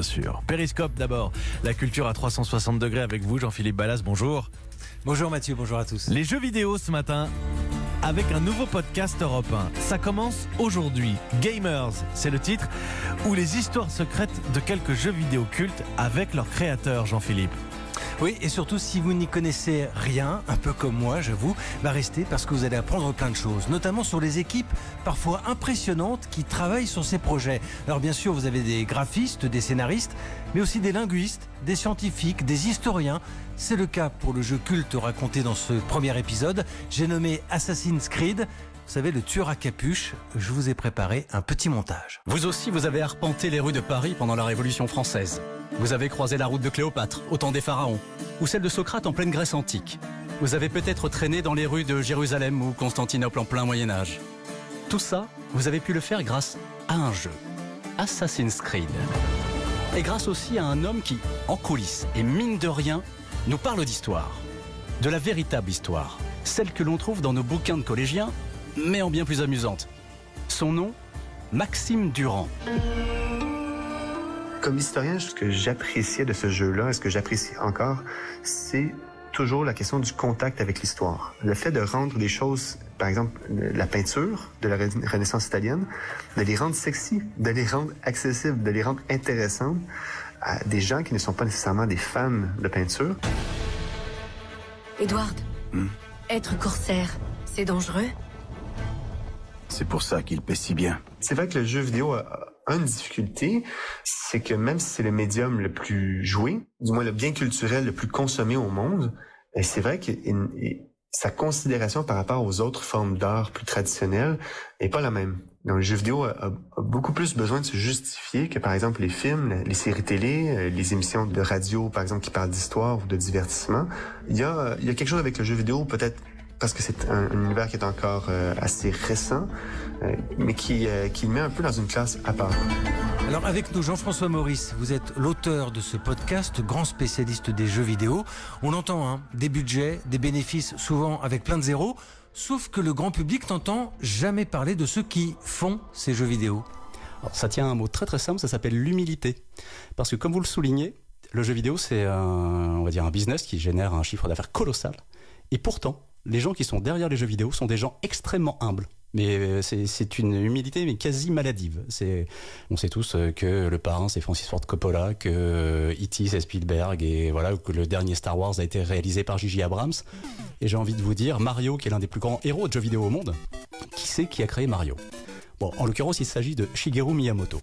bien sûr. Périscope d'abord, la culture à 360 degrés avec vous, Jean-Philippe Ballas, bonjour. Bonjour Mathieu, bonjour à tous. Les jeux vidéo ce matin avec un nouveau podcast européen. Ça commence aujourd'hui. Gamers, c'est le titre, ou les histoires secrètes de quelques jeux vidéo cultes avec leurs créateurs, Jean-Philippe. Oui, et surtout si vous n'y connaissez rien, un peu comme moi, j'avoue, bah restez parce que vous allez apprendre plein de choses, notamment sur les équipes parfois impressionnantes qui travaillent sur ces projets. Alors bien sûr, vous avez des graphistes, des scénaristes, mais aussi des linguistes, des scientifiques, des historiens. C'est le cas pour le jeu culte raconté dans ce premier épisode. J'ai nommé Assassin's Creed. Vous savez, le tueur à capuche, je vous ai préparé un petit montage. Vous aussi, vous avez arpenté les rues de Paris pendant la Révolution française. Vous avez croisé la route de Cléopâtre, au temps des pharaons, ou celle de Socrate en pleine Grèce antique. Vous avez peut-être traîné dans les rues de Jérusalem ou Constantinople en plein Moyen Âge. Tout ça, vous avez pu le faire grâce à un jeu, Assassin's Creed. Et grâce aussi à un homme qui, en coulisses et mine de rien, nous parle d'histoire. De la véritable histoire, celle que l'on trouve dans nos bouquins de collégiens mais en bien plus amusante. Son nom, Maxime Durand. Comme historien, ce que j'appréciais de ce jeu-là, et ce que j'apprécie encore, c'est toujours la question du contact avec l'histoire. Le fait de rendre des choses, par exemple la peinture de la Renaissance italienne, de les rendre sexy, de les rendre accessibles, de les rendre intéressantes à des gens qui ne sont pas nécessairement des fans de peinture. Edward, hmm? être corsaire, c'est dangereux? C'est pour ça qu'il paie si bien. C'est vrai que le jeu vidéo a une difficulté, c'est que même si c'est le médium le plus joué, du moins le bien culturel le plus consommé au monde, ben, c'est vrai que sa considération par rapport aux autres formes d'art plus traditionnelles n'est pas la même. Donc, le jeu vidéo a, beaucoup plus besoin de se justifier que, par exemple, les films, les séries télé, euh, les émissions de radio, par exemple, qui parlent d'histoire ou de divertissement. Il y a, il y a quelque chose avec le jeu vidéo, peut-être parce que c'est un, univers qui est encore euh, assez récent, euh, mais qui, euh, qui le met un peu dans une classe à part. Alors avec nous, Jean-François Maurice, vous êtes l'auteur de ce podcast, grand spécialiste des jeux vidéo. On entend hein, des budgets, des bénéfices, souvent avec plein de zéros, sauf que le grand public n'entend jamais parler de ceux qui font ces jeux vidéo. Alors, ça tient à un mot très très simple, ça s'appelle l'humilité. Parce que comme vous le soulignez, le jeu vidéo, c'est un, on va dire un business qui génère un chiffre d'affaires colossal. Et pourtant, les gens qui sont derrière les jeux vidéo sont des gens extrêmement humbles. Mais euh, c'est une humilité mais quasi maladive. on sait tous euh, que le parrain c'est Francis Ford Coppola, que E.T. c'est Spielberg et voilà que le dernier Star Wars a été réalisé par J.J. Abrams. Et j'ai envie de vous dire Mario qui est l'un des plus grands héros de jeux vidéo au monde. Qui c'est qui a créé Mario? Bon, en l'occurrence, il s'agit de Shigeru Miyamoto.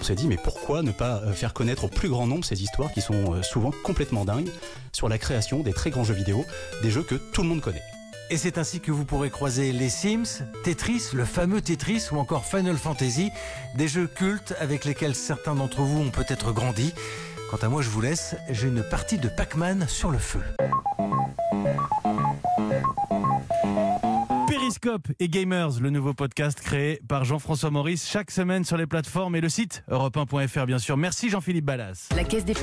On s'est dit, mais pourquoi ne pas euh, faire connaître au plus grand nombre ces histoires qui sont souvent complètement dingues sur la création des très grands jeux vidéo, des jeux que tout le monde connaît? Et c'est ainsi que vous pourrez croiser les Sims, Tetris, le fameux Tetris ou encore Final Fantasy, des jeux cultes avec lesquels certains d'entre vous ont peut-être grandi. Quant à moi, je vous laisse, j'ai une partie de Pac-Man sur le feu. Periscope et Gamers, le nouveau podcast créé par Jean-François Maurice chaque semaine sur les plateformes et le site europe1.fr bien sûr. Merci Jean-Philippe Ballas. La caisse d'épargne